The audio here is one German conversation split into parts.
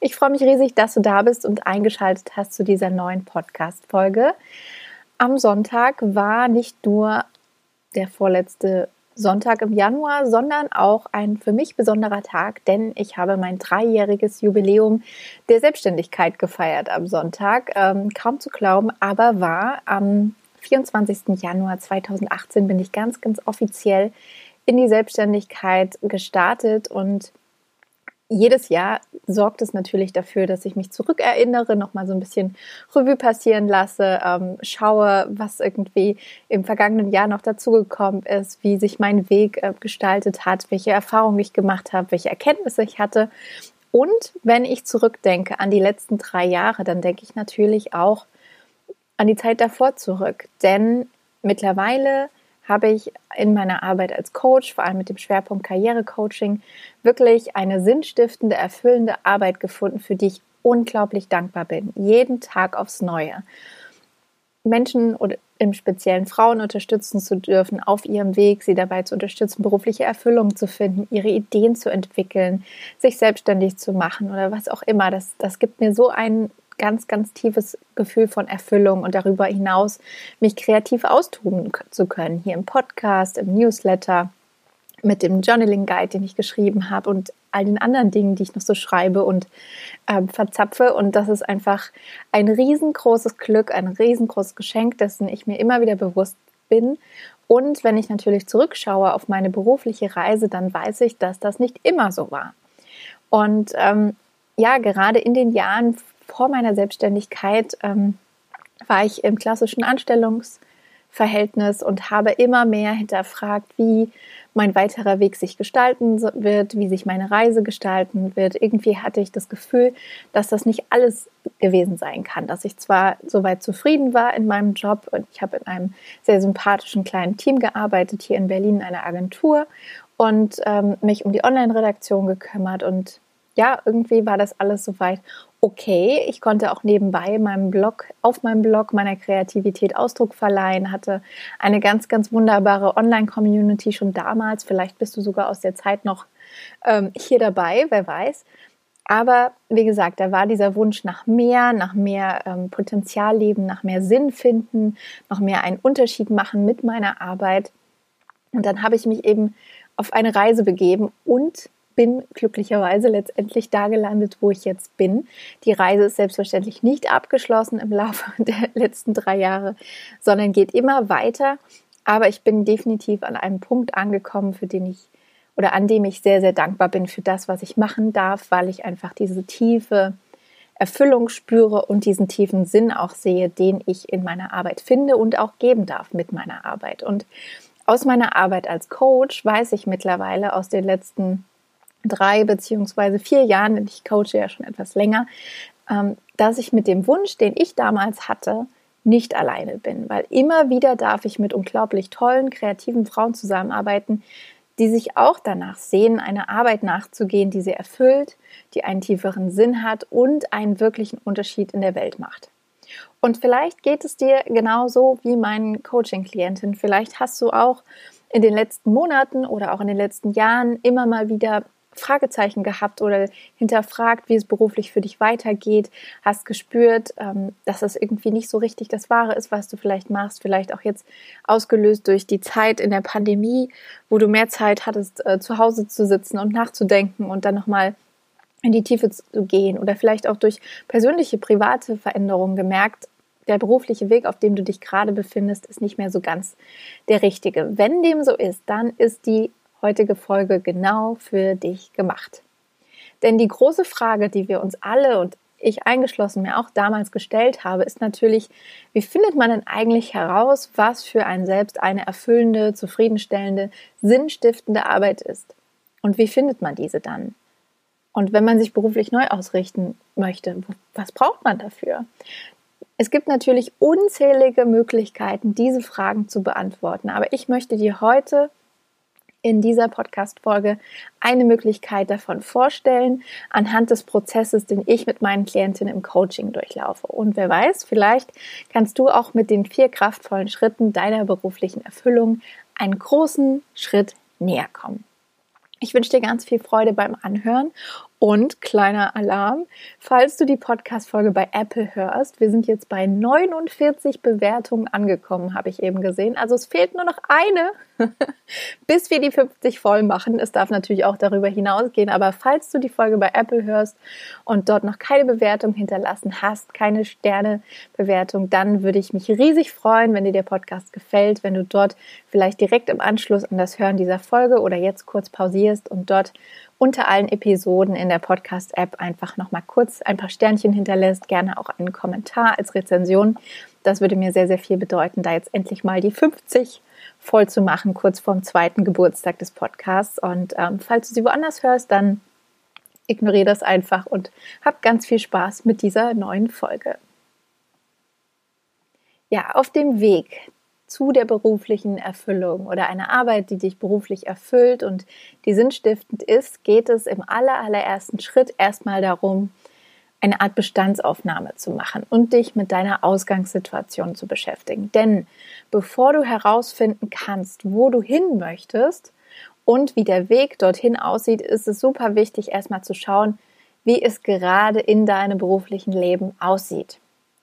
Ich freue mich riesig, dass du da bist und eingeschaltet hast zu dieser neuen Podcast-Folge. Am Sonntag war nicht nur der vorletzte Sonntag im Januar, sondern auch ein für mich besonderer Tag, denn ich habe mein dreijähriges Jubiläum der Selbstständigkeit gefeiert am Sonntag. Ähm, kaum zu glauben, aber war am 24. Januar 2018 bin ich ganz, ganz offiziell in die Selbstständigkeit gestartet und jedes Jahr sorgt es natürlich dafür, dass ich mich zurückerinnere, nochmal so ein bisschen Revue passieren lasse, ähm, schaue, was irgendwie im vergangenen Jahr noch dazugekommen ist, wie sich mein Weg äh, gestaltet hat, welche Erfahrungen ich gemacht habe, welche Erkenntnisse ich hatte. Und wenn ich zurückdenke an die letzten drei Jahre, dann denke ich natürlich auch an die Zeit davor zurück. Denn mittlerweile habe ich in meiner Arbeit als Coach, vor allem mit dem Schwerpunkt Karrierecoaching, wirklich eine sinnstiftende, erfüllende Arbeit gefunden, für die ich unglaublich dankbar bin. Jeden Tag aufs Neue. Menschen oder im speziellen Frauen unterstützen zu dürfen auf ihrem Weg, sie dabei zu unterstützen, berufliche Erfüllung zu finden, ihre Ideen zu entwickeln, sich selbstständig zu machen oder was auch immer. Das, das gibt mir so einen ganz, ganz tiefes Gefühl von Erfüllung und darüber hinaus mich kreativ austoben zu können. Hier im Podcast, im Newsletter, mit dem Journaling Guide, den ich geschrieben habe und all den anderen Dingen, die ich noch so schreibe und äh, verzapfe. Und das ist einfach ein riesengroßes Glück, ein riesengroßes Geschenk, dessen ich mir immer wieder bewusst bin. Und wenn ich natürlich zurückschaue auf meine berufliche Reise, dann weiß ich, dass das nicht immer so war. Und ähm, ja, gerade in den Jahren vor meiner Selbstständigkeit ähm, war ich im klassischen Anstellungsverhältnis und habe immer mehr hinterfragt, wie mein weiterer Weg sich gestalten wird, wie sich meine Reise gestalten wird. Irgendwie hatte ich das Gefühl, dass das nicht alles gewesen sein kann, dass ich zwar soweit zufrieden war in meinem Job und ich habe in einem sehr sympathischen kleinen Team gearbeitet, hier in Berlin in einer Agentur und ähm, mich um die Online-Redaktion gekümmert und ja, irgendwie war das alles soweit okay. Ich konnte auch nebenbei meinem Blog, auf meinem Blog meiner Kreativität Ausdruck verleihen, hatte eine ganz, ganz wunderbare Online-Community schon damals. Vielleicht bist du sogar aus der Zeit noch ähm, hier dabei, wer weiß. Aber wie gesagt, da war dieser Wunsch nach mehr, nach mehr ähm, Potenzialleben, nach mehr Sinn finden, noch mehr einen Unterschied machen mit meiner Arbeit. Und dann habe ich mich eben auf eine Reise begeben und bin glücklicherweise letztendlich da gelandet, wo ich jetzt bin. Die Reise ist selbstverständlich nicht abgeschlossen im Laufe der letzten drei Jahre, sondern geht immer weiter. Aber ich bin definitiv an einem Punkt angekommen, für den ich oder an dem ich sehr, sehr dankbar bin für das, was ich machen darf, weil ich einfach diese tiefe Erfüllung spüre und diesen tiefen Sinn auch sehe, den ich in meiner Arbeit finde und auch geben darf mit meiner Arbeit. Und aus meiner Arbeit als Coach weiß ich mittlerweile aus den letzten drei beziehungsweise vier Jahren, denn ich coache ja schon etwas länger, ähm, dass ich mit dem Wunsch, den ich damals hatte, nicht alleine bin, weil immer wieder darf ich mit unglaublich tollen, kreativen Frauen zusammenarbeiten, die sich auch danach sehen, eine Arbeit nachzugehen, die sie erfüllt, die einen tieferen Sinn hat und einen wirklichen Unterschied in der Welt macht. Und vielleicht geht es dir genauso wie meinen Coaching-Klienten. Vielleicht hast du auch in den letzten Monaten oder auch in den letzten Jahren immer mal wieder Fragezeichen gehabt oder hinterfragt, wie es beruflich für dich weitergeht, hast gespürt, ähm, dass es irgendwie nicht so richtig das Wahre ist, was du vielleicht machst, vielleicht auch jetzt ausgelöst durch die Zeit in der Pandemie, wo du mehr Zeit hattest, äh, zu Hause zu sitzen und nachzudenken und dann nochmal in die Tiefe zu gehen oder vielleicht auch durch persönliche, private Veränderungen gemerkt, der berufliche Weg, auf dem du dich gerade befindest, ist nicht mehr so ganz der richtige. Wenn dem so ist, dann ist die heutige Folge genau für dich gemacht. Denn die große Frage, die wir uns alle und ich eingeschlossen mir auch damals gestellt habe, ist natürlich, wie findet man denn eigentlich heraus, was für ein selbst eine erfüllende, zufriedenstellende, sinnstiftende Arbeit ist? Und wie findet man diese dann? Und wenn man sich beruflich neu ausrichten möchte, was braucht man dafür? Es gibt natürlich unzählige Möglichkeiten, diese Fragen zu beantworten, aber ich möchte dir heute in dieser Podcast-Folge eine Möglichkeit davon vorstellen, anhand des Prozesses, den ich mit meinen Klientinnen im Coaching durchlaufe. Und wer weiß, vielleicht kannst du auch mit den vier kraftvollen Schritten deiner beruflichen Erfüllung einen großen Schritt näher kommen. Ich wünsche dir ganz viel Freude beim Anhören und kleiner Alarm, falls du die Podcast-Folge bei Apple hörst. Wir sind jetzt bei 49 Bewertungen angekommen, habe ich eben gesehen. Also es fehlt nur noch eine, bis wir die 50 voll machen. Es darf natürlich auch darüber hinausgehen, aber falls du die Folge bei Apple hörst und dort noch keine Bewertung hinterlassen hast, keine Sternebewertung, dann würde ich mich riesig freuen, wenn dir der Podcast gefällt, wenn du dort vielleicht direkt im Anschluss an das Hören dieser Folge oder jetzt kurz pausierst und dort unter allen Episoden in der Podcast-App einfach nochmal kurz ein paar Sternchen hinterlässt, gerne auch einen Kommentar als Rezension. Das würde mir sehr, sehr viel bedeuten, da jetzt endlich mal die 50 voll zu machen, kurz vorm zweiten Geburtstag des Podcasts. Und ähm, falls du sie woanders hörst, dann ignoriere das einfach und hab ganz viel Spaß mit dieser neuen Folge. Ja, auf dem Weg zu der beruflichen Erfüllung oder einer Arbeit, die dich beruflich erfüllt und die sinnstiftend ist, geht es im aller, allerersten Schritt erstmal darum, eine Art Bestandsaufnahme zu machen und dich mit deiner Ausgangssituation zu beschäftigen. Denn bevor du herausfinden kannst, wo du hin möchtest und wie der Weg dorthin aussieht, ist es super wichtig, erstmal zu schauen, wie es gerade in deinem beruflichen Leben aussieht.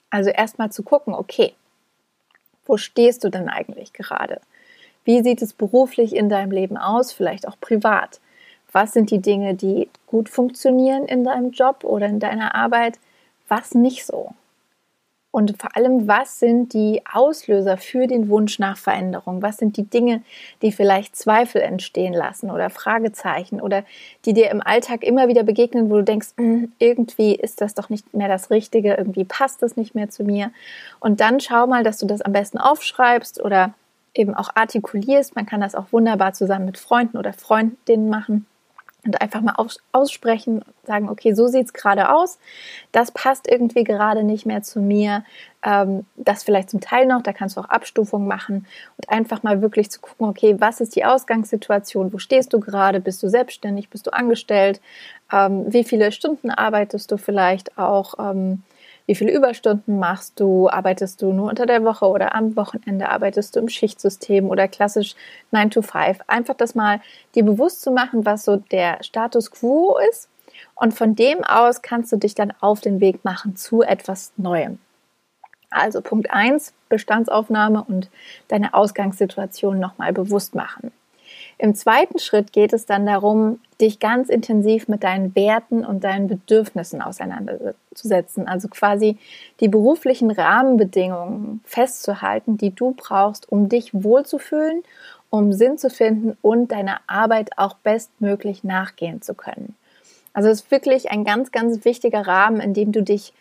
Also erstmal zu gucken, okay, wo stehst du denn eigentlich gerade? Wie sieht es beruflich in deinem Leben aus, vielleicht auch privat? Was sind die Dinge, die gut funktionieren in deinem Job oder in deiner Arbeit? Was nicht so? Und vor allem, was sind die Auslöser für den Wunsch nach Veränderung? Was sind die Dinge, die vielleicht Zweifel entstehen lassen oder Fragezeichen oder die dir im Alltag immer wieder begegnen, wo du denkst, hm, irgendwie ist das doch nicht mehr das Richtige, irgendwie passt das nicht mehr zu mir. Und dann schau mal, dass du das am besten aufschreibst oder eben auch artikulierst. Man kann das auch wunderbar zusammen mit Freunden oder Freundinnen machen und einfach mal aussprechen, sagen, okay, so sieht es gerade aus, das passt irgendwie gerade nicht mehr zu mir, ähm, das vielleicht zum Teil noch, da kannst du auch Abstufungen machen und einfach mal wirklich zu gucken, okay, was ist die Ausgangssituation, wo stehst du gerade, bist du selbstständig, bist du angestellt, ähm, wie viele Stunden arbeitest du vielleicht auch, ähm, wie viele Überstunden machst du? Arbeitest du nur unter der Woche oder am Wochenende? Arbeitest du im Schichtsystem oder klassisch 9 to 5? Einfach das mal dir bewusst zu machen, was so der Status quo ist. Und von dem aus kannst du dich dann auf den Weg machen zu etwas Neuem. Also Punkt 1, Bestandsaufnahme und deine Ausgangssituation nochmal bewusst machen. Im zweiten Schritt geht es dann darum, dich ganz intensiv mit deinen Werten und deinen Bedürfnissen auseinanderzusetzen. Also quasi die beruflichen Rahmenbedingungen festzuhalten, die du brauchst, um dich wohlzufühlen, um Sinn zu finden und deiner Arbeit auch bestmöglich nachgehen zu können. Also es ist wirklich ein ganz, ganz wichtiger Rahmen, in dem du dich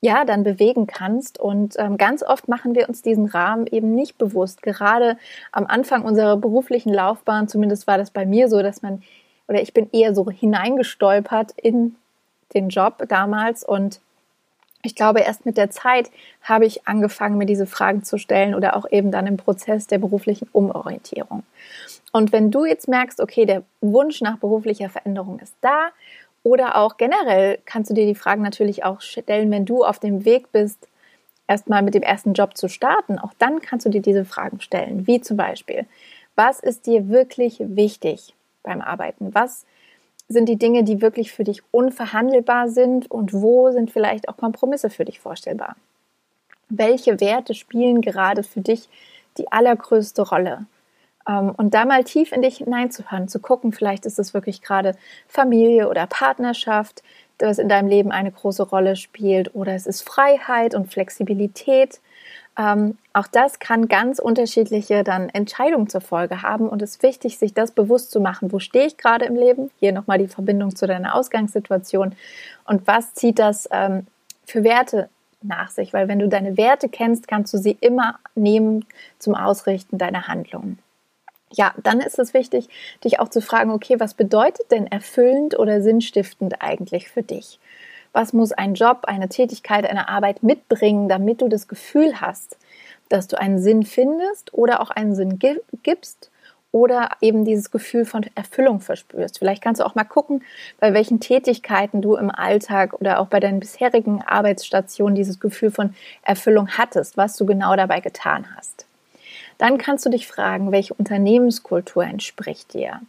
ja, dann bewegen kannst. Und ähm, ganz oft machen wir uns diesen Rahmen eben nicht bewusst. Gerade am Anfang unserer beruflichen Laufbahn, zumindest war das bei mir so, dass man, oder ich bin eher so hineingestolpert in den Job damals und ich glaube, erst mit der Zeit habe ich angefangen, mir diese Fragen zu stellen oder auch eben dann im Prozess der beruflichen Umorientierung. Und wenn du jetzt merkst, okay, der Wunsch nach beruflicher Veränderung ist da oder auch generell kannst du dir die Fragen natürlich auch stellen, wenn du auf dem Weg bist, erstmal mit dem ersten Job zu starten. Auch dann kannst du dir diese Fragen stellen, wie zum Beispiel, was ist dir wirklich wichtig beim Arbeiten? Was sind die Dinge, die wirklich für dich unverhandelbar sind und wo sind vielleicht auch Kompromisse für dich vorstellbar? Welche Werte spielen gerade für dich die allergrößte Rolle? Ähm, und da mal tief in dich hineinzuhören, zu gucken, vielleicht ist es wirklich gerade Familie oder Partnerschaft, das in deinem Leben eine große Rolle spielt, oder es ist Freiheit und Flexibilität. Ähm, auch das kann ganz unterschiedliche dann Entscheidungen zur Folge haben und es ist wichtig, sich das bewusst zu machen. Wo stehe ich gerade im Leben? Hier nochmal die Verbindung zu deiner Ausgangssituation und was zieht das ähm, für Werte nach sich? Weil wenn du deine Werte kennst, kannst du sie immer nehmen zum Ausrichten deiner Handlungen ja, dann ist es wichtig, dich auch zu fragen, okay, was bedeutet denn erfüllend oder sinnstiftend eigentlich für dich? Was muss ein Job, eine Tätigkeit, eine Arbeit mitbringen, damit du das Gefühl hast, dass du einen Sinn findest oder auch einen Sinn gibst oder eben dieses Gefühl von Erfüllung verspürst. Vielleicht kannst du auch mal gucken, bei welchen Tätigkeiten du im Alltag oder auch bei deinen bisherigen Arbeitsstationen dieses Gefühl von Erfüllung hattest, was du genau dabei getan hast. Dann kannst du dich fragen, welche Unternehmenskultur entspricht dir?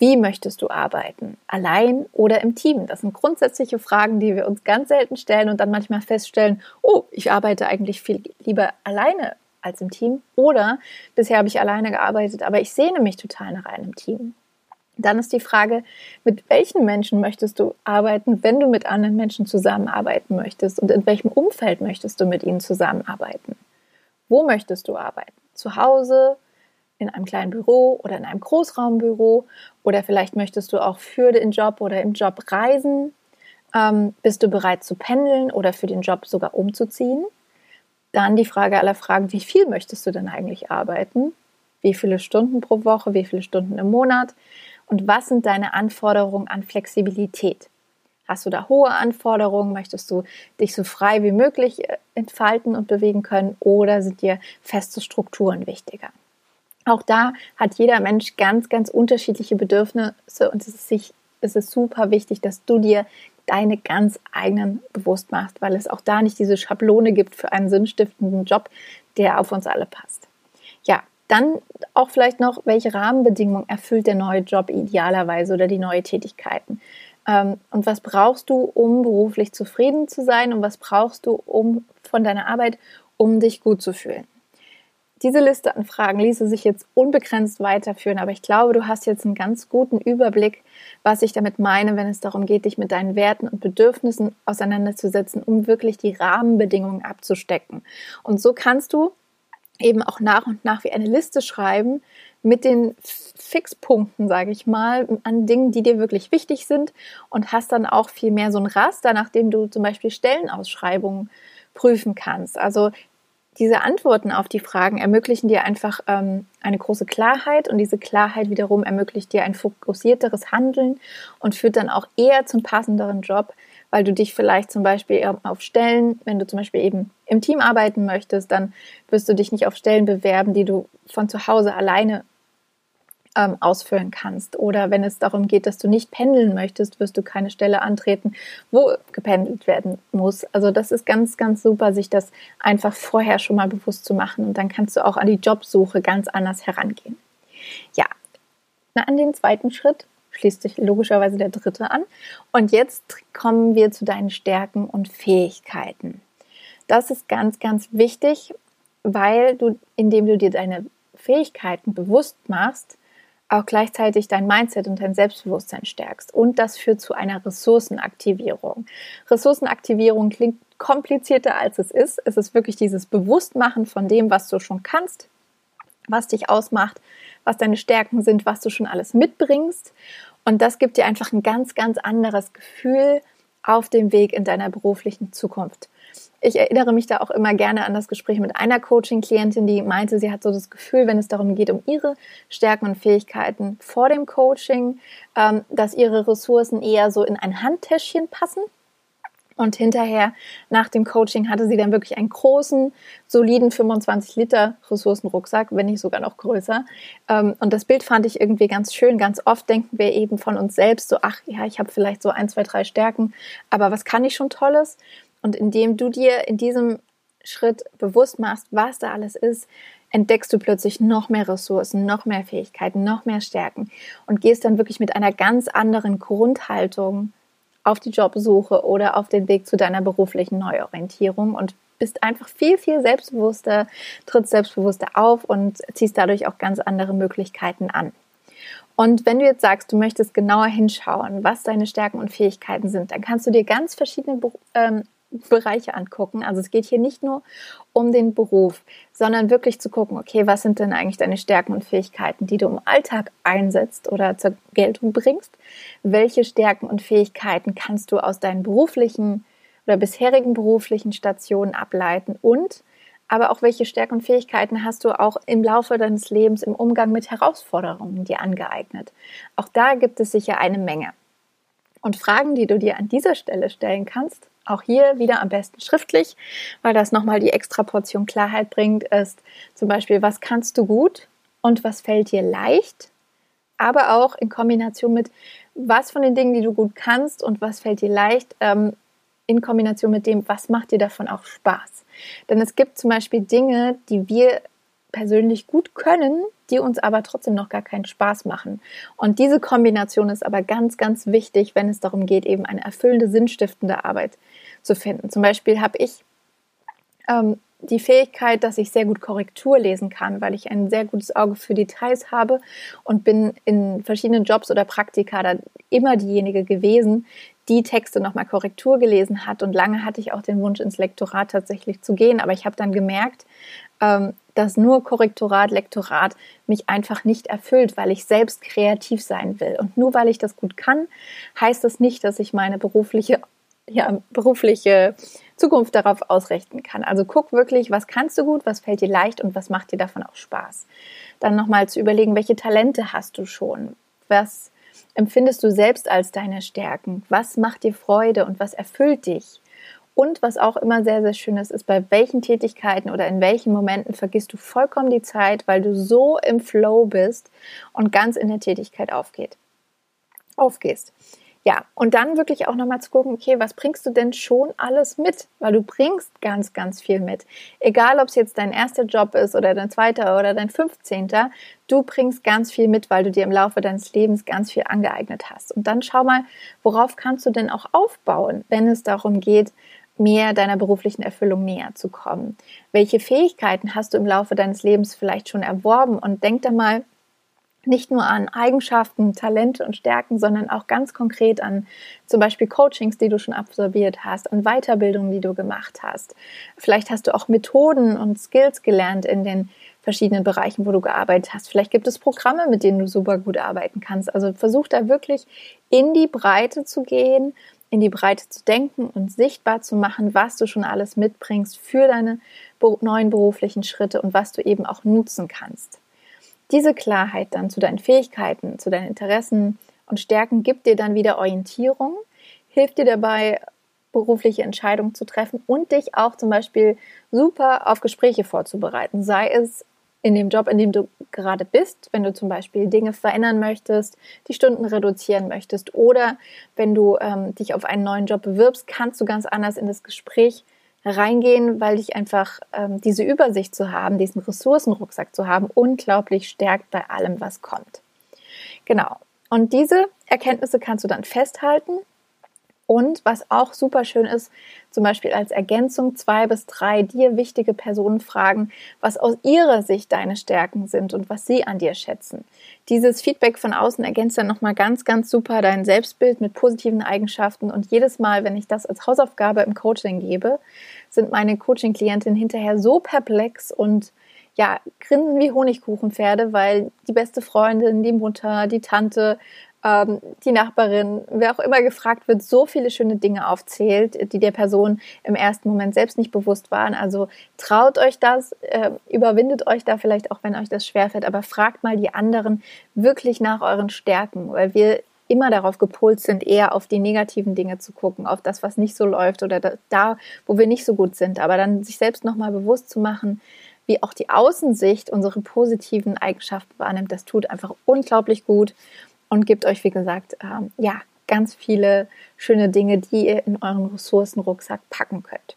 Wie möchtest du arbeiten? Allein oder im Team? Das sind grundsätzliche Fragen, die wir uns ganz selten stellen und dann manchmal feststellen, oh, ich arbeite eigentlich viel lieber alleine als im Team. Oder bisher habe ich alleine gearbeitet, aber ich sehne mich total nach einem Team. Dann ist die Frage, mit welchen Menschen möchtest du arbeiten, wenn du mit anderen Menschen zusammenarbeiten möchtest und in welchem Umfeld möchtest du mit ihnen zusammenarbeiten? Wo möchtest du arbeiten? Zu Hause, in einem kleinen Büro oder in einem Großraumbüro oder vielleicht möchtest du auch für den Job oder im Job reisen. Ähm, bist du bereit zu pendeln oder für den Job sogar umzuziehen? Dann die Frage aller Fragen, wie viel möchtest du denn eigentlich arbeiten? Wie viele Stunden pro Woche? Wie viele Stunden im Monat? Und was sind deine Anforderungen an Flexibilität? Hast du da hohe Anforderungen? Möchtest du dich so frei wie möglich äh, entfalten und bewegen können? Oder sind dir feste Strukturen wichtiger? Auch da hat jeder Mensch ganz, ganz unterschiedliche Bedürfnisse und es ist, sich, es ist super wichtig, dass du dir deine ganz eigenen bewusst machst, weil es auch da nicht diese Schablone gibt für einen sinnstiftenden Job, der auf uns alle passt. Ja, dann auch vielleicht noch, welche Rahmenbedingungen erfüllt der neue Job idealerweise oder die neue Tätigkeiten? Ähm, und was brauchst du, um beruflich zufrieden zu sein? Und was brauchst du, um von deiner Arbeit, um dich gut zu fühlen? diese Liste an Fragen ließe sich jetzt unbegrenzt weiterführen, aber ich glaube, du hast jetzt einen ganz guten Überblick, was ich damit meine, wenn es darum geht, dich mit deinen Werten und Bedürfnissen auseinanderzusetzen, um wirklich die Rahmenbedingungen abzustecken. Und so kannst du eben auch nach und nach wie eine Liste schreiben mit den Fixpunkten, sage ich mal, an Dingen, die dir wirklich wichtig sind und hast dann auch viel mehr so ein Raster, nachdem du zum Beispiel Stellenausschreibungen prüfen kannst. Also diese Antworten auf die Fragen ermöglichen dir einfach ähm, eine große Klarheit und diese Klarheit wiederum ermöglicht dir ein fokussierteres Handeln und führt dann auch eher zum passenderen Job, weil du dich vielleicht zum Beispiel auf Stellen, wenn du zum Beispiel eben im Team arbeiten möchtest, dann wirst du dich nicht auf Stellen bewerben, die du von zu Hause alleine ähm, ausfüllen kannst. Oder wenn es darum geht, dass du nicht pendeln möchtest, wirst du keine Stelle antreten, wo gependelt werden muss. Also das ist ganz, ganz super, sich das einfach vorher schon mal bewusst zu machen. Und dann kannst du auch an die Jobsuche ganz anders herangehen. Ja, an den zweiten Schritt schließt sich logischerweise der dritte an. Und jetzt kommen wir zu deinen Stärken und Fähigkeiten. Das ist ganz, ganz wichtig, weil du, indem du dir deine Fähigkeiten bewusst machst, auch gleichzeitig dein Mindset und dein Selbstbewusstsein stärkst. Und das führt zu einer Ressourcenaktivierung. Ressourcenaktivierung klingt komplizierter als es ist. Es ist wirklich dieses Bewusstmachen von dem, was du schon kannst, was dich ausmacht, was deine Stärken sind, was du schon alles mitbringst. Und das gibt dir einfach ein ganz, ganz anderes Gefühl auf dem Weg in deiner beruflichen Zukunft ich erinnere mich da auch immer gerne an das Gespräch mit einer Coaching-Klientin, die meinte, sie hat so das Gefühl, wenn es darum geht, um ihre Stärken und Fähigkeiten vor dem Coaching, ähm, dass ihre Ressourcen eher so in ein Handtäschchen passen. Und hinterher, nach dem Coaching, hatte sie dann wirklich einen großen, soliden 25 Liter Ressourcenrucksack, wenn nicht sogar noch größer. Ähm, und das Bild fand ich irgendwie ganz schön. Ganz oft denken wir eben von uns selbst so, ach ja, ich habe vielleicht so ein, zwei, drei Stärken, aber was kann ich schon Tolles? Und indem du dir in diesem Schritt bewusst machst, was da alles ist, entdeckst du plötzlich noch mehr Ressourcen, noch mehr Fähigkeiten, noch mehr Stärken und gehst dann wirklich mit einer ganz anderen Grundhaltung auf die Jobsuche oder auf den Weg zu deiner beruflichen Neuorientierung und bist einfach viel, viel selbstbewusster, trittst selbstbewusster auf und ziehst dadurch auch ganz andere Möglichkeiten an. Und wenn du jetzt sagst, du möchtest genauer hinschauen, was deine Stärken und Fähigkeiten sind, dann kannst du dir ganz verschiedene ähm, Bereiche angucken. Also es geht hier nicht nur um den Beruf, sondern wirklich zu gucken, okay, was sind denn eigentlich deine Stärken und Fähigkeiten, die du im Alltag einsetzt oder zur Geltung bringst? Welche Stärken und Fähigkeiten kannst du aus deinen beruflichen oder bisherigen beruflichen Stationen ableiten und aber auch welche Stärken und Fähigkeiten hast du auch im Laufe deines Lebens im Umgang mit Herausforderungen dir angeeignet? Auch da gibt es sicher eine Menge. Und Fragen, die du dir an dieser Stelle stellen kannst, auch hier wieder am besten schriftlich, weil das nochmal die extra Portion Klarheit bringt, ist zum Beispiel, was kannst du gut und was fällt dir leicht, aber auch in Kombination mit, was von den Dingen, die du gut kannst und was fällt dir leicht, ähm, in Kombination mit dem, was macht dir davon auch Spaß. Denn es gibt zum Beispiel Dinge, die wir persönlich gut können, die uns aber trotzdem noch gar keinen Spaß machen. Und diese Kombination ist aber ganz, ganz wichtig, wenn es darum geht, eben eine erfüllende, sinnstiftende Arbeit zu finden. Zum Beispiel habe ich ähm, die Fähigkeit, dass ich sehr gut Korrektur lesen kann, weil ich ein sehr gutes Auge für Details habe und bin in verschiedenen Jobs oder Praktika da immer diejenige gewesen, die Texte nochmal Korrektur gelesen hat. Und lange hatte ich auch den Wunsch, ins Lektorat tatsächlich zu gehen. Aber ich habe dann gemerkt, ähm, dass nur Korrektorat, Lektorat mich einfach nicht erfüllt, weil ich selbst kreativ sein will. Und nur weil ich das gut kann, heißt das nicht, dass ich meine berufliche, ja, berufliche Zukunft darauf ausrichten kann. Also guck wirklich, was kannst du gut, was fällt dir leicht und was macht dir davon auch Spaß. Dann nochmal zu überlegen, welche Talente hast du schon? Was empfindest du selbst als deine Stärken? Was macht dir Freude und was erfüllt dich? Und was auch immer sehr, sehr schön ist, ist, bei welchen Tätigkeiten oder in welchen Momenten vergisst du vollkommen die Zeit, weil du so im Flow bist und ganz in der Tätigkeit aufgeht, aufgehst. Ja, und dann wirklich auch nochmal zu gucken, okay, was bringst du denn schon alles mit? Weil du bringst ganz, ganz viel mit. Egal, ob es jetzt dein erster Job ist oder dein zweiter oder dein fünfzehnter, du bringst ganz viel mit, weil du dir im Laufe deines Lebens ganz viel angeeignet hast. Und dann schau mal, worauf kannst du denn auch aufbauen, wenn es darum geht, mehr deiner beruflichen Erfüllung näher zu kommen? Welche Fähigkeiten hast du im Laufe deines Lebens vielleicht schon erworben? Und denk da mal nicht nur an Eigenschaften, Talente und Stärken, sondern auch ganz konkret an zum Beispiel Coachings, die du schon absolviert hast, an Weiterbildungen, die du gemacht hast. Vielleicht hast du auch Methoden und Skills gelernt in den verschiedenen Bereichen, wo du gearbeitet hast. Vielleicht gibt es Programme, mit denen du super gut arbeiten kannst. Also versuch da wirklich in die Breite zu gehen in die Breite zu denken und sichtbar zu machen, was du schon alles mitbringst für deine neuen beruflichen Schritte und was du eben auch nutzen kannst. Diese Klarheit dann zu deinen Fähigkeiten, zu deinen Interessen und Stärken gibt dir dann wieder Orientierung, hilft dir dabei, berufliche Entscheidungen zu treffen und dich auch zum Beispiel super auf Gespräche vorzubereiten, sei es in dem Job, in dem du gerade bist, wenn du zum Beispiel Dinge verändern möchtest, die Stunden reduzieren möchtest oder wenn du ähm, dich auf einen neuen Job bewirbst, kannst du ganz anders in das Gespräch reingehen, weil dich einfach ähm, diese Übersicht zu haben, diesen Ressourcenrucksack zu haben, unglaublich stärkt bei allem, was kommt. Genau. Und diese Erkenntnisse kannst du dann festhalten und was auch super schön ist, zum Beispiel als Ergänzung zwei bis drei dir wichtige Personen fragen, was aus ihrer Sicht deine Stärken sind und was sie an dir schätzen. Dieses Feedback von außen ergänzt dann nochmal ganz, ganz super dein Selbstbild mit positiven Eigenschaften. Und jedes Mal, wenn ich das als Hausaufgabe im Coaching gebe, sind meine Coaching-Klientinnen hinterher so perplex und ja, grinsen wie Honigkuchenpferde, weil die beste Freundin, die Mutter, die Tante ähm, die Nachbarin, wer auch immer gefragt wird, so viele schöne Dinge aufzählt, die der Person im ersten Moment selbst nicht bewusst waren. Also traut euch das, äh, überwindet euch da vielleicht auch, wenn euch das schwerfällt, aber fragt mal die anderen wirklich nach euren Stärken, weil wir immer darauf gepolt sind, eher auf die negativen Dinge zu gucken, auf das, was nicht so läuft oder da, wo wir nicht so gut sind. Aber dann sich selbst nochmal bewusst zu machen, wie auch die Außensicht unsere positiven Eigenschaften wahrnimmt, das tut einfach unglaublich gut und gibt euch, wie gesagt, ähm, ja, ganz viele schöne Dinge, die ihr in euren Ressourcenrucksack packen könnt.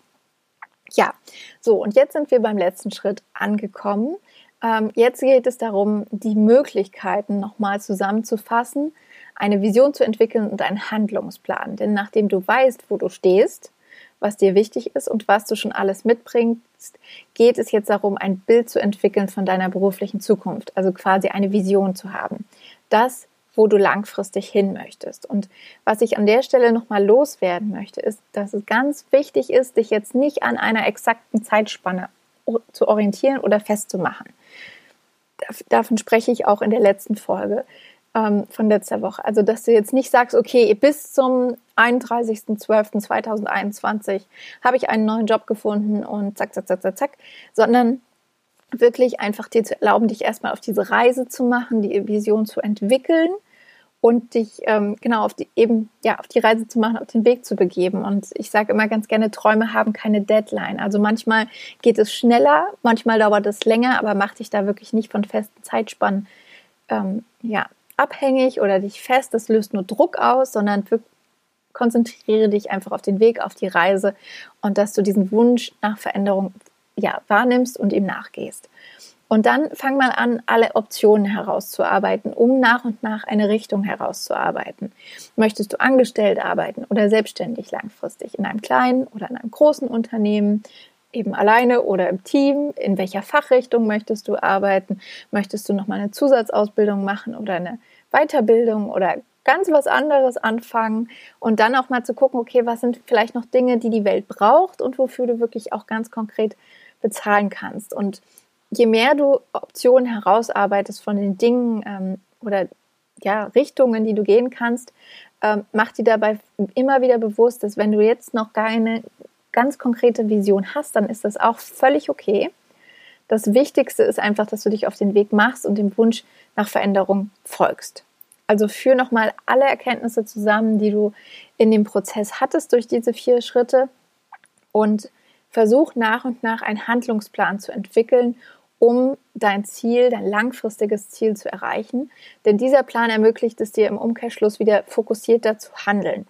Ja, so und jetzt sind wir beim letzten Schritt angekommen. Ähm, jetzt geht es darum, die Möglichkeiten nochmal zusammenzufassen, eine Vision zu entwickeln und einen Handlungsplan. Denn nachdem du weißt, wo du stehst, was dir wichtig ist und was du schon alles mitbringst, geht es jetzt darum, ein Bild zu entwickeln von deiner beruflichen Zukunft, also quasi eine Vision zu haben. Das wo du langfristig hin möchtest. Und was ich an der Stelle nochmal loswerden möchte, ist, dass es ganz wichtig ist, dich jetzt nicht an einer exakten Zeitspanne zu orientieren oder festzumachen. Davon spreche ich auch in der letzten Folge ähm, von letzter Woche. Also, dass du jetzt nicht sagst, okay, bis zum 31.12.2021 habe ich einen neuen Job gefunden und zack, zack, zack, zack, zack, sondern wirklich einfach dir zu erlauben, dich erstmal auf diese Reise zu machen, die Vision zu entwickeln und dich ähm, genau auf die eben ja auf die Reise zu machen, auf den Weg zu begeben. Und ich sage immer ganz gerne, Träume haben keine Deadline. Also manchmal geht es schneller, manchmal dauert es länger, aber mach dich da wirklich nicht von festen Zeitspannen ähm, ja abhängig oder dich fest. Das löst nur Druck aus, sondern konzentriere dich einfach auf den Weg, auf die Reise und dass du diesen Wunsch nach Veränderung ja wahrnimmst und ihm nachgehst. Und dann fang mal an, alle Optionen herauszuarbeiten, um nach und nach eine Richtung herauszuarbeiten. Möchtest du angestellt arbeiten oder selbstständig langfristig in einem kleinen oder in einem großen Unternehmen, eben alleine oder im Team? In welcher Fachrichtung möchtest du arbeiten? Möchtest du nochmal eine Zusatzausbildung machen oder eine Weiterbildung oder ganz was anderes anfangen und dann auch mal zu gucken, okay, was sind vielleicht noch Dinge, die die Welt braucht und wofür du wirklich auch ganz konkret bezahlen kannst. Und je mehr du Optionen herausarbeitest von den Dingen ähm, oder ja, Richtungen, die du gehen kannst, ähm, mach dir dabei immer wieder bewusst, dass wenn du jetzt noch keine ganz konkrete Vision hast, dann ist das auch völlig okay. Das Wichtigste ist einfach, dass du dich auf den Weg machst und dem Wunsch nach Veränderung folgst. Also führ nochmal alle Erkenntnisse zusammen, die du in dem Prozess hattest durch diese vier Schritte und versuch nach und nach einen Handlungsplan zu entwickeln, um dein Ziel, dein langfristiges Ziel zu erreichen. Denn dieser Plan ermöglicht es dir im Umkehrschluss wieder fokussierter zu handeln.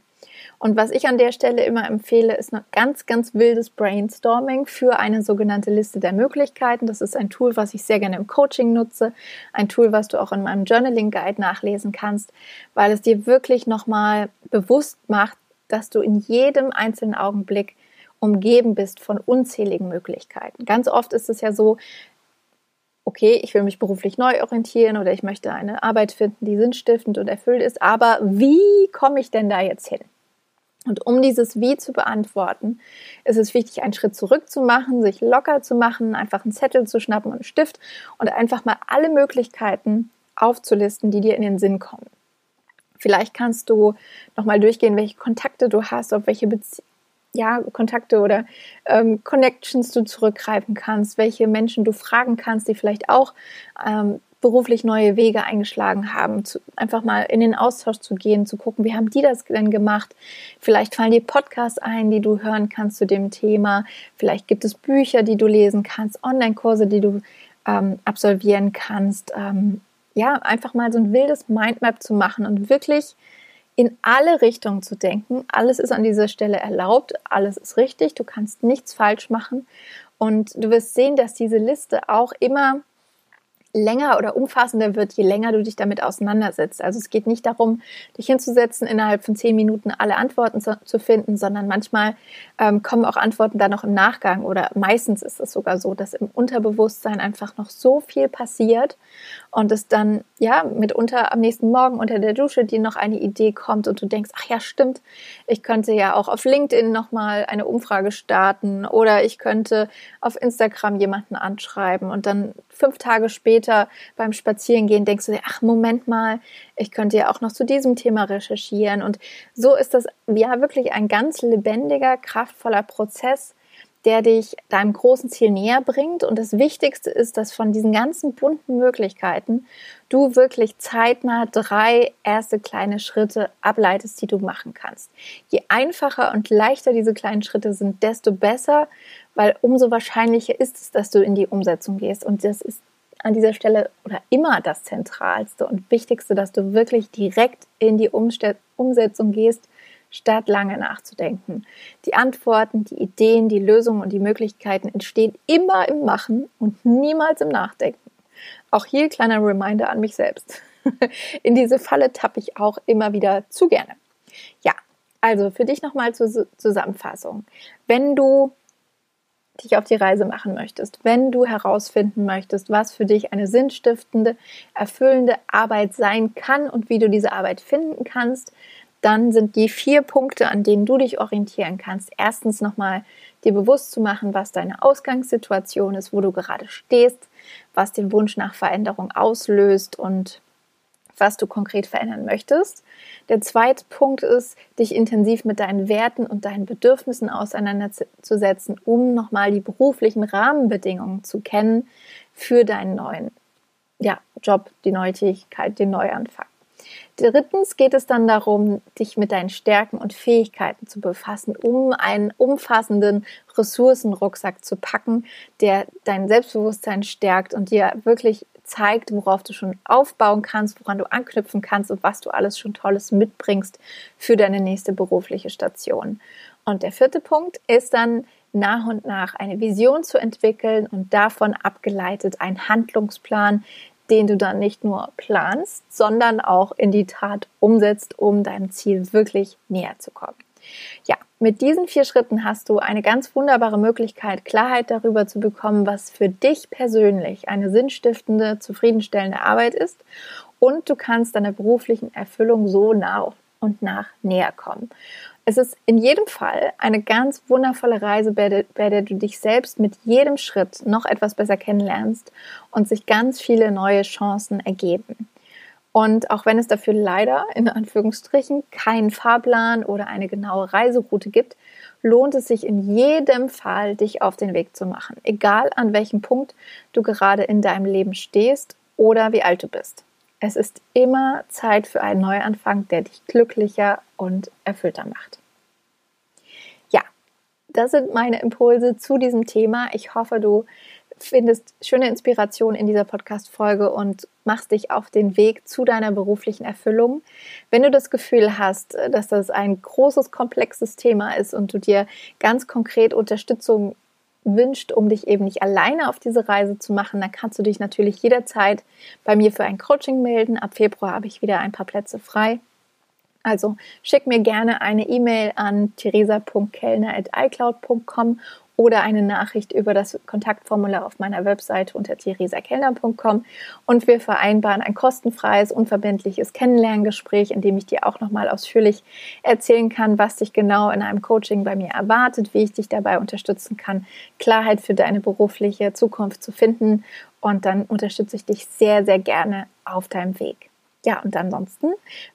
Und was ich an der Stelle immer empfehle, ist ein ganz, ganz wildes Brainstorming für eine sogenannte Liste der Möglichkeiten. Das ist ein Tool, was ich sehr gerne im Coaching nutze. Ein Tool, was du auch in meinem Journaling Guide nachlesen kannst, weil es dir wirklich nochmal bewusst macht, dass du in jedem einzelnen Augenblick umgeben bist von unzähligen Möglichkeiten. Ganz oft ist es ja so, okay, ich will mich beruflich neu orientieren oder ich möchte eine Arbeit finden, die sinnstiftend und erfüllt ist, aber wie komme ich denn da jetzt hin? Und um dieses Wie zu beantworten, ist es wichtig, einen Schritt zurück zu machen, sich locker zu machen, einfach einen Zettel zu schnappen und einen Stift und einfach mal alle Möglichkeiten aufzulisten, die dir in den Sinn kommen. Vielleicht kannst du nochmal durchgehen, welche Kontakte du hast, auf welche Bezie ja, Kontakte oder ähm, Connections du zurückgreifen kannst, welche Menschen du fragen kannst, die vielleicht auch ähm, beruflich neue Wege eingeschlagen haben, zu, einfach mal in den Austausch zu gehen, zu gucken, wie haben die das denn gemacht? Vielleicht fallen dir Podcasts ein, die du hören kannst zu dem Thema. Vielleicht gibt es Bücher, die du lesen kannst, Online-Kurse, die du ähm, absolvieren kannst. Ähm, ja, einfach mal so ein wildes Mindmap zu machen und wirklich in alle Richtungen zu denken. Alles ist an dieser Stelle erlaubt, alles ist richtig, du kannst nichts falsch machen. Und du wirst sehen, dass diese Liste auch immer länger oder umfassender wird, je länger du dich damit auseinandersetzt. Also es geht nicht darum, dich hinzusetzen, innerhalb von zehn Minuten alle Antworten zu, zu finden, sondern manchmal ähm, kommen auch Antworten dann noch im Nachgang oder meistens ist es sogar so, dass im Unterbewusstsein einfach noch so viel passiert und es dann ja mitunter am nächsten Morgen unter der Dusche dir noch eine Idee kommt und du denkst, ach ja, stimmt, ich könnte ja auch auf LinkedIn nochmal eine Umfrage starten oder ich könnte auf Instagram jemanden anschreiben und dann fünf Tage später beim Spazierengehen denkst du dir, ach Moment mal, ich könnte ja auch noch zu diesem Thema recherchieren und so ist das ja wirklich ein ganz lebendiger, kraftvoller Prozess, der dich deinem großen Ziel näher bringt. Und das Wichtigste ist, dass von diesen ganzen bunten Möglichkeiten du wirklich zeitnah drei erste kleine Schritte ableitest, die du machen kannst. Je einfacher und leichter diese kleinen Schritte sind, desto besser, weil umso wahrscheinlicher ist es, dass du in die Umsetzung gehst. Und das ist an dieser Stelle oder immer das Zentralste und Wichtigste, dass du wirklich direkt in die Umsetzung gehst statt lange nachzudenken. Die Antworten, die Ideen, die Lösungen und die Möglichkeiten entstehen immer im Machen und niemals im Nachdenken. Auch hier kleiner Reminder an mich selbst. In diese Falle tappe ich auch immer wieder zu gerne. Ja, also für dich nochmal zur Zusammenfassung. Wenn du dich auf die Reise machen möchtest, wenn du herausfinden möchtest, was für dich eine sinnstiftende, erfüllende Arbeit sein kann und wie du diese Arbeit finden kannst, dann sind die vier Punkte, an denen du dich orientieren kannst. Erstens nochmal dir bewusst zu machen, was deine Ausgangssituation ist, wo du gerade stehst, was den Wunsch nach Veränderung auslöst und was du konkret verändern möchtest. Der zweite Punkt ist, dich intensiv mit deinen Werten und deinen Bedürfnissen auseinanderzusetzen, um nochmal die beruflichen Rahmenbedingungen zu kennen für deinen neuen ja, Job, die neue Tätigkeit, den Neuanfang. Drittens geht es dann darum, dich mit deinen Stärken und Fähigkeiten zu befassen, um einen umfassenden Ressourcenrucksack zu packen, der dein Selbstbewusstsein stärkt und dir wirklich zeigt, worauf du schon aufbauen kannst, woran du anknüpfen kannst und was du alles schon Tolles mitbringst für deine nächste berufliche Station. Und der vierte Punkt ist dann nach und nach eine Vision zu entwickeln und davon abgeleitet einen Handlungsplan, den du dann nicht nur planst, sondern auch in die Tat umsetzt, um deinem Ziel wirklich näher zu kommen. Ja, mit diesen vier Schritten hast du eine ganz wunderbare Möglichkeit, Klarheit darüber zu bekommen, was für dich persönlich eine sinnstiftende, zufriedenstellende Arbeit ist. Und du kannst deiner beruflichen Erfüllung so nach und nach näher kommen. Es ist in jedem Fall eine ganz wundervolle Reise, bei der, du dich selbst mit jedem Schritt noch etwas besser kennenlernst und sich ganz viele neue Chancen ergeben. Und auch wenn es dafür leider in Anführungsstrichen keinen Fahrplan oder eine genaue Reiseroute gibt, lohnt es sich in jedem Fall, dich auf den Weg zu machen, egal an welchem Punkt du gerade in deinem Leben stehst oder wie alt du bist. Es ist immer Zeit für einen Neuanfang, der dich glücklicher und erfüllter macht. Ja, das sind meine Impulse zu diesem Thema. Ich hoffe, du findest schöne Inspiration in dieser Podcast-Folge und machst dich auf den Weg zu deiner beruflichen Erfüllung. Wenn du das Gefühl hast, dass das ein großes, komplexes Thema ist und du dir ganz konkret Unterstützung wünscht, um dich eben nicht alleine auf diese Reise zu machen, dann kannst du dich natürlich jederzeit bei mir für ein Coaching melden. Ab Februar habe ich wieder ein paar Plätze frei. Also schick mir gerne eine E-Mail an theresa.kellner.icloud.com oder eine Nachricht über das Kontaktformular auf meiner Webseite unter theresakellner.com und wir vereinbaren ein kostenfreies, unverbindliches Kennenlerngespräch, in dem ich dir auch nochmal ausführlich erzählen kann, was dich genau in einem Coaching bei mir erwartet, wie ich dich dabei unterstützen kann, Klarheit für deine berufliche Zukunft zu finden und dann unterstütze ich dich sehr, sehr gerne auf deinem Weg. Ja, und ansonsten,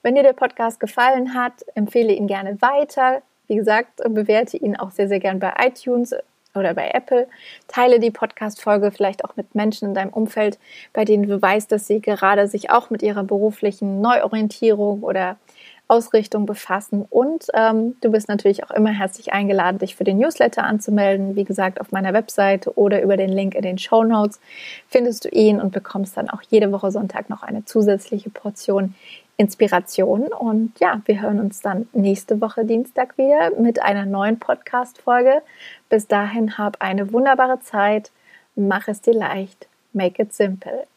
wenn dir der Podcast gefallen hat, empfehle ihn gerne weiter. Wie gesagt, bewerte ihn auch sehr, sehr gern bei iTunes oder bei Apple. Teile die Podcast-Folge vielleicht auch mit Menschen in deinem Umfeld, bei denen du weißt, dass sie gerade sich auch mit ihrer beruflichen Neuorientierung oder Ausrichtung befassen. Und ähm, du bist natürlich auch immer herzlich eingeladen, dich für den Newsletter anzumelden. Wie gesagt, auf meiner Webseite oder über den Link in den Show Notes findest du ihn und bekommst dann auch jede Woche Sonntag noch eine zusätzliche Portion Inspiration. Und ja, wir hören uns dann nächste Woche Dienstag wieder mit einer neuen Podcast-Folge. Bis dahin hab eine wunderbare Zeit. Mach es dir leicht. Make it simple.